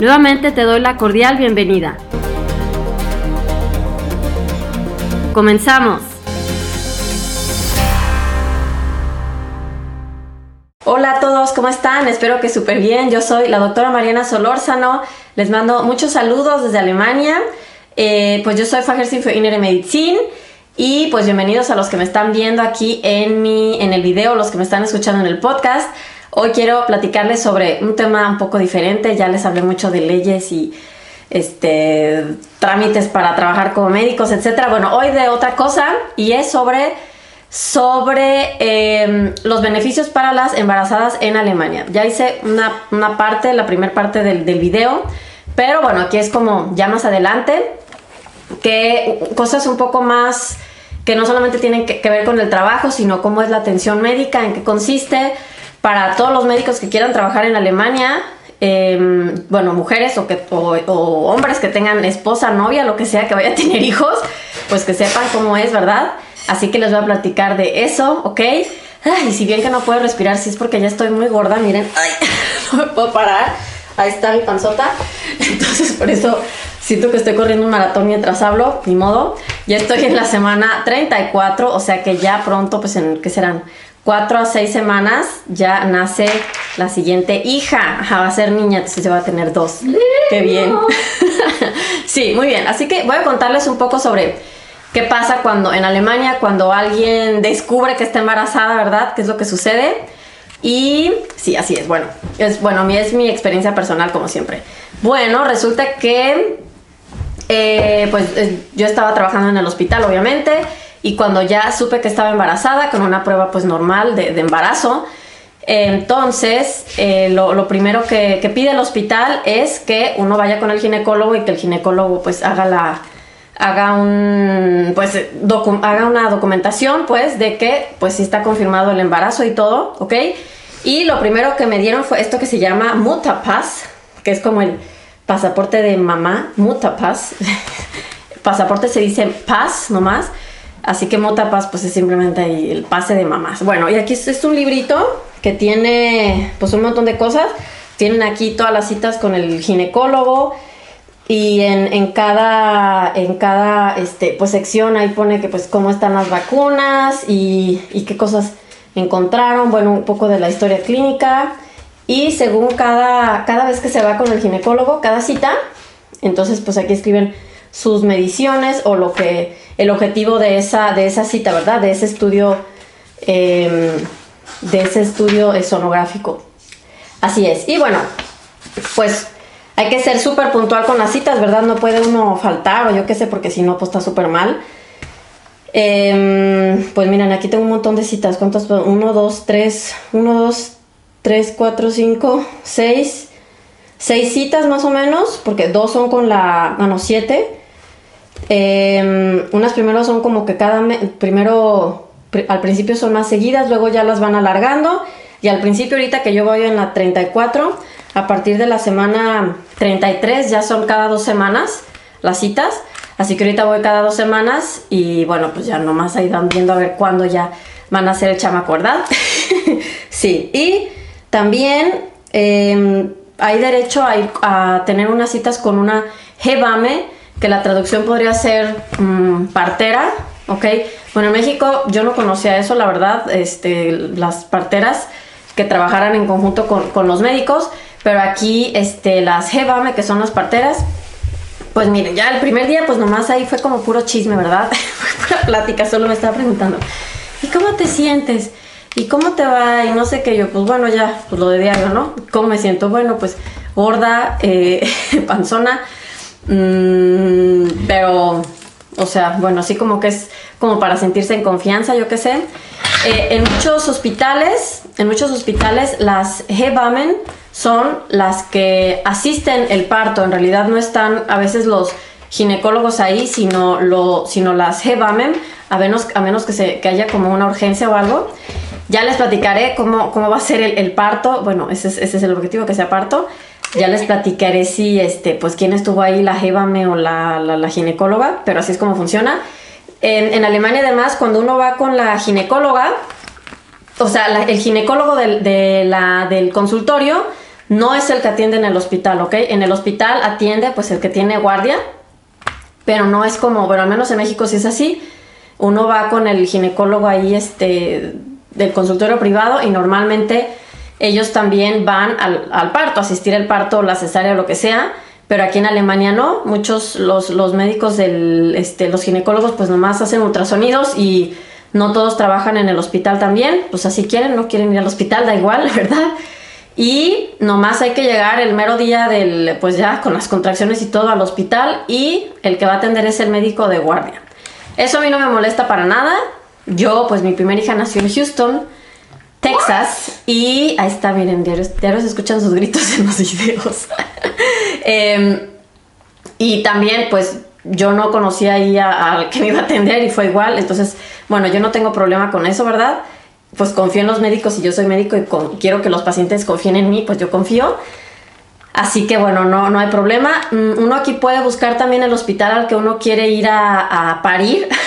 Nuevamente te doy la cordial bienvenida. Comenzamos. Hola a todos, ¿cómo están? Espero que súper bien. Yo soy la doctora Mariana Solórzano. Les mando muchos saludos desde Alemania. Eh, pues yo soy Fajersin für Innere Medizin. Y pues bienvenidos a los que me están viendo aquí en, mi, en el video, los que me están escuchando en el podcast. Hoy quiero platicarles sobre un tema un poco diferente. Ya les hablé mucho de leyes y este, trámites para trabajar como médicos, etc. Bueno, hoy de otra cosa y es sobre, sobre em, los beneficios para las embarazadas en Alemania. Ya hice una, parte, la primera parte del, del video, pero bueno, aquí es como ya más adelante, que cosas un poco más que no solamente tienen que ver con el trabajo, sino cómo es la atención médica, en qué consiste para todos los médicos que quieran trabajar en Alemania, em, bueno, mujeres o, hombres que tengan esposa, novia, lo que sea, que vaya a tener hijos, pues que sepan cómo es, ¿verdad? Así que les voy a platicar de eso, ¿ok? Y si bien que no puedo respirar, si es porque ya estoy muy gorda, miren, no me puedo parar. Ahí está mi panzota. Entonces, por eso siento que estoy corriendo un maratón mientras hablo, ni modo. Ya estoy en la semana 34, o sea que ya pronto, pues en, ¿qué serán? Cuatro a seis semanas ya nace la siguiente hija. va a ser niña, entonces se va a tener dos. Qué bien. sí, muy bien. Así que voy a contarles un poco sobre qué pasa cuando en Alemania, cuando alguien descubre que está embarazada, ¿verdad? ¿Qué es lo que sucede? Y sí, así es. Bueno, es, bueno, es mi experiencia personal, como siempre. Bueno, resulta que, eh, pues yo estaba trabajando en el hospital, obviamente y cuando ya supe que estaba embarazada, con una prueba pues normal de, embarazo, entonces eh, lo, primero que, pide el hospital es que uno vaya con el ginecólogo y que el ginecólogo pues haga la haga un pues haga una documentación pues de que pues sí está confirmado el embarazo y todo, ¿ok? Y lo primero que me dieron fue esto que se llama Mutapass, que es como el pasaporte de mamá, Mutapass. pasaporte se dice PAS nomás. Así que Motapas pues es simplemente el pase de mamás. Bueno, y aquí es un librito que tiene pues un montón de cosas. Tienen aquí todas las citas con el ginecólogo y en, cada, en cada este, pues, sección ahí pone que pues cómo están las vacunas y, y qué cosas encontraron, bueno, un poco de la historia clínica y según cada, cada vez que se va con el ginecólogo, cada cita, entonces pues aquí escriben sus mediciones o lo que el objetivo de esa, de esa cita, ¿verdad? De ese estudio, em, de ese estudio sonográfico. Así es. Y bueno, pues hay que ser súper puntual con las citas, ¿verdad? No puede uno faltar o yo qué sé, porque si no, pues está súper mal. Em, pues miren, aquí tengo un montón de citas. ¿Cuántas? 1, 2, 3, 1, 2, 3, 4, 5, 6. 6 citas más o menos, porque dos son con la, bueno, 7 Em, unas primero son como que cada mes, primero al principio son más seguidas, luego ya las van alargando y al principio ahorita que yo voy en la 34, a partir de la semana 33 ya son cada dos semanas las citas, así que ahorita voy cada dos semanas y bueno, pues ya nomás ahí van viendo a ver cuándo ya van a ser el chamaco, ¿verdad? sí, y también em, hay derecho a, ir, a, tener unas citas con una jebame que la traducción podría ser mm, partera, ¿ok? Bueno, en México yo no conocía eso, la verdad, este, las parteras que trabajaran en conjunto con, los médicos, pero aquí este, las Hebame, que son las parteras, Pues miren, ya el primer día, pues nomás ahí fue como puro chisme, ¿verdad? fue pura plática, solo me estaba preguntando, ¿y cómo te sientes? ¿Y cómo te va? Y no sé qué, yo, pues bueno, ya, pues lo de diario, ¿no? ¿Cómo me siento? Bueno, pues gorda, eh, panzona, mmm, pero, o sea, bueno, así como que es como para sentirse en confianza, yo qué sé. Eh, en muchos hospitales, en muchos hospitales, las Hebamen son las que asisten el parto. En realidad no están a veces los ginecólogos ahí, sino, lo, sino las Hebamen, a menos, a menos que, se, que haya como una urgencia o algo. Ya les platicaré cómo, cómo va a ser el, parto. Bueno, ese es, ese es, el objetivo, que sea parto. Ya les platicaré si, este, pues, quién estuvo ahí, la Hebame o la, la, ginecóloga, pero así es como funciona. En, en, Alemania, además, cuando uno va con la ginecóloga, o sea, el ginecólogo del, de la, del consultorio no es el que atiende en el hospital, ¿ok? En el hospital atiende, pues, el que tiene guardia, pero no es como, bueno, al menos en México sí es así. Uno va con el ginecólogo ahí, este, del consultorio privado y normalmente ellos también van al, parto, asistir al parto, la cesárea, lo que sea, pero aquí en Alemania no, muchos los, los médicos del, este, los ginecólogos pues nomás hacen ultrasonidos y no todos trabajan en el hospital también, pues así quieren, no quieren ir al hospital, da igual, ¿verdad? Y nomás hay que llegar el mero día del, pues ya con las contracciones y todo al hospital y el que va a atender es el médico de guardia. Eso a mí no me molesta para nada, yo, pues mi primera hija nació en Houston, Texas, y ahí está, miren, diarios, se escuchan sus gritos en los videos. Em, y también, pues yo no conocía ahí al que me iba a atender y fue igual, entonces, bueno, yo no tengo problema con eso, ¿verdad? Pues confío en los médicos y yo soy médico y quiero que los pacientes confíen en mí, pues yo confío. Así que bueno, no, no hay problema. Mm, uno aquí puede buscar también el hospital al que uno quiere ir a, a parir.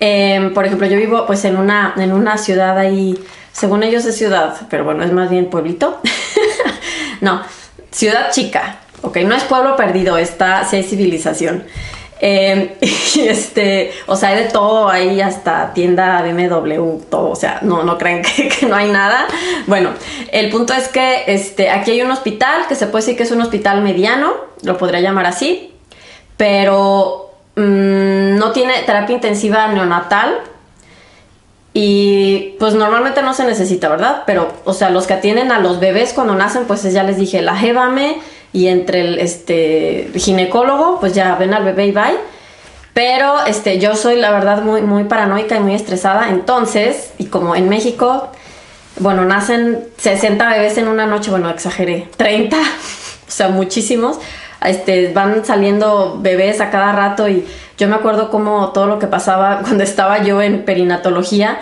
Em, por ejemplo, yo vivo pues en una, en una ciudad ahí, según ellos es ciudad, pero bueno, es más bien pueblito. no, ciudad chica, ok, no es pueblo perdido, está, si hay civilización. Em, y este, o sea, hay de todo ahí, hasta tienda BMW, todo, o sea, no, no creen que, que, no hay nada. Bueno, el punto es que este, aquí hay un hospital que se puede decir que es un hospital mediano, lo podría llamar así, pero Mm, no tiene terapia intensiva neonatal y pues normalmente no se necesita, ¿verdad? Pero, o sea, los que atienden a los bebés cuando nacen, pues ya les dije, la jébame y entre el este, ginecólogo, pues ya ven al bebé y bye. Pero este, yo soy la verdad muy, muy paranoica y muy estresada, entonces, y como en México, bueno, nacen 60 bebés en una noche, bueno, exageré, 30, o sea, muchísimos este, van saliendo bebés a cada rato y yo me acuerdo como todo lo que pasaba cuando estaba yo en perinatología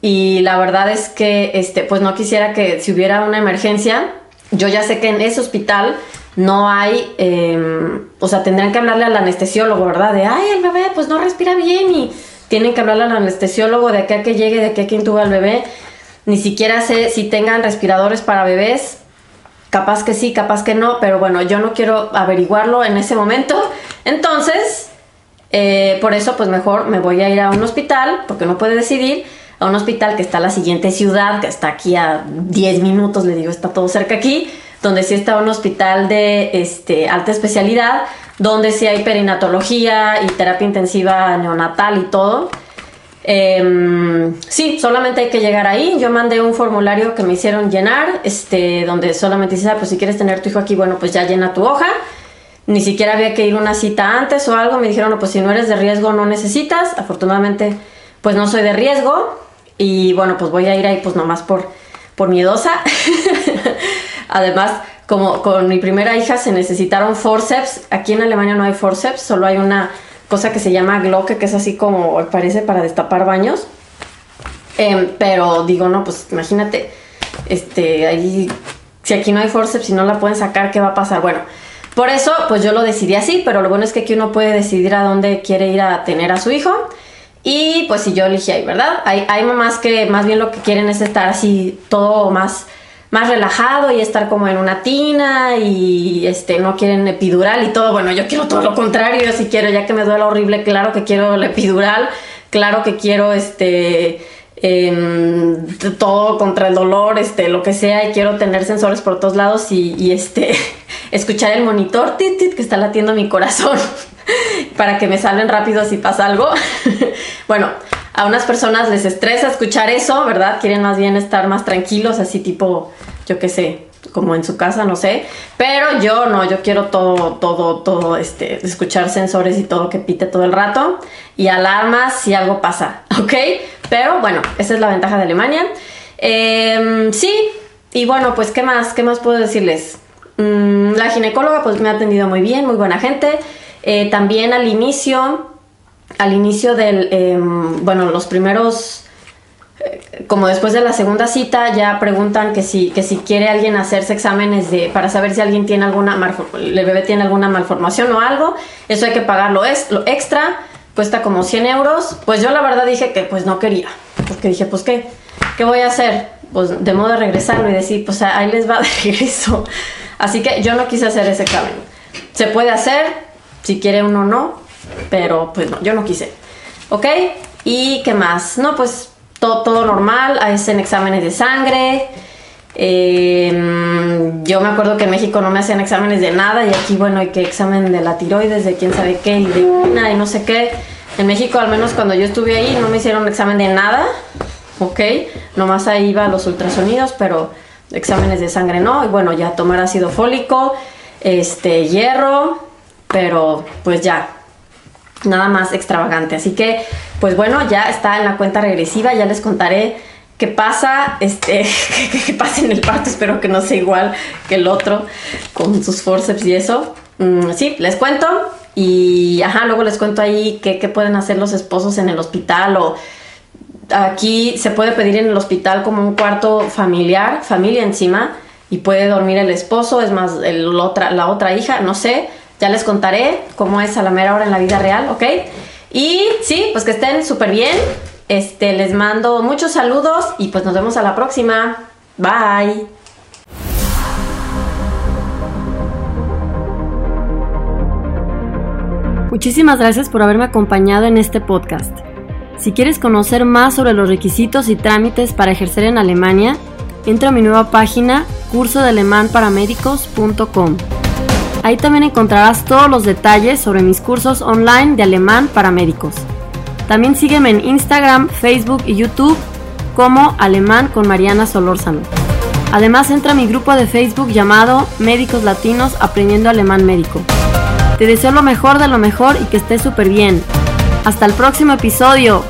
y la verdad es que este, pues no quisiera que si hubiera una emergencia, yo ya sé que en ese hospital no hay, em, o sea, tendrían que hablarle al anestesiólogo, ¿verdad? De, ay, el bebé pues no respira bien y tienen que hablarle al anestesiólogo de que a que llegue, de que a que intuba al bebé. Ni siquiera sé si tengan respiradores para bebés Capaz que sí, capaz que no, pero bueno, yo no quiero averiguarlo en ese momento. Entonces, eh, por eso pues mejor me voy a ir a un hospital, porque no puede decidir, a un hospital que está en la siguiente ciudad, que está aquí a 10 minutos, le digo, está todo cerca aquí, donde sí está un hospital de este, alta especialidad, donde sí hay perinatología y terapia intensiva neonatal y todo. Eh, sí, solamente hay que llegar ahí. Yo mandé un formulario que me hicieron llenar, este, donde solamente dice, ah, pues si quieres tener tu hijo aquí, bueno, pues ya llena tu hoja. Ni siquiera había que ir una cita antes o algo. Me dijeron, no, pues si no eres de riesgo no necesitas. Afortunadamente, pues no soy de riesgo. Y bueno, pues voy a ir ahí pues nomás por, por miedosa. Además, como con mi primera hija se necesitaron forceps. Aquí en Alemania no hay forceps, solo hay una cosa que se llama Glocke, que es así como parece para destapar baños. Em, pero digo, no, pues imagínate, este, ahí, si aquí no hay forceps, si no la pueden sacar, ¿qué va a pasar? Bueno, por eso, pues yo lo decidí así, pero lo bueno es que aquí uno puede decidir a dónde quiere ir a tener a su hijo. Y pues si yo elegí ahí, ¿verdad? Hay, hay mamás que más bien lo que quieren es estar así todo más más relajado y estar como en una tina y este no quieren epidural y todo. Bueno, yo quiero todo lo contrario, yo sí quiero, ya que me duele horrible, claro que quiero la epidural, claro que quiero este em, todo contra el dolor, este, lo que sea, y quiero tener sensores por todos lados y, este escuchar el monitor tit, tit, que está latiendo mi corazón para que me salven rápido si pasa algo. bueno, a unas personas les estresa escuchar eso, ¿verdad? Quieren más bien estar más tranquilos, así tipo, yo qué sé, como en su casa, no sé. Pero yo no, yo quiero todo, todo, todo, este, escuchar sensores y todo que pite todo el rato. Y alarmas si algo pasa, ¿ok? Pero bueno, esa es la ventaja de Alemania. Em, sí, y bueno, pues, ¿qué más? ¿Qué más puedo decirles? Mm, la ginecóloga, pues, me ha atendido muy bien, muy buena gente. Eh, también al inicio, al inicio del, em, bueno, los primeros como después de la segunda cita ya preguntan que si, que si quiere alguien hacerse exámenes de, para saber si alguien tiene alguna, el bebé tiene alguna malformación o algo, eso hay que pagarlo es, lo extra, cuesta como 100 euros, pues yo la verdad dije que pues no quería, porque dije pues qué, ¿qué voy a hacer? Pues de modo de regresarlo y decir, pues ahí les va de regreso. Así que yo no quise hacer ese examen. Se puede hacer, si quiere uno no, pero pues no, yo no quise. ¿Ok? ¿Y qué más? No, pues todo, normal, hacen exámenes de sangre. Em, yo me acuerdo que en México no me hacían exámenes de nada y aquí, bueno, hay que examen de la tiroides, de quién sabe qué y de una y no sé qué. En México, al menos cuando yo estuve ahí, no me hicieron examen de nada, ¿ok? Nomás ahí iba los ultrasonidos, pero exámenes de sangre no. Y bueno, ya tomar ácido fólico, este, hierro, pero pues ya, nada más extravagante. Así que, pues bueno, ya está en la cuenta regresiva, ya les contaré qué pasa, este, qué pasa en el parto, espero que no sea igual que el otro con sus forceps y eso. Mm, sí, les cuento y, ajá, luego les cuento ahí qué, qué pueden hacer los esposos en el hospital o aquí se puede pedir en el hospital como un cuarto familiar, familia encima, y puede dormir el esposo, es más, el, otra, la otra hija, no sé ya les contaré cómo es a la mera hora en la vida real, ¿ok? Y sí, pues que estén súper bien. Este, les mando muchos saludos y pues nos vemos a la próxima. Bye. Muchísimas gracias por haberme acompañado en este podcast. Si quieres conocer más sobre los requisitos y trámites para ejercer en Alemania, entra a mi nueva página cursodealemanparamédicos.com. Ahí también encontrarás todos los detalles sobre mis cursos online de alemán para médicos. También sígueme en Instagram, Facebook y YouTube como Alemán con Mariana Solórzano. Además entra a mi grupo de Facebook llamado Médicos Latinos Aprendiendo Alemán Médico. Te deseo lo mejor de lo mejor y que estés súper bien. Hasta el próximo episodio.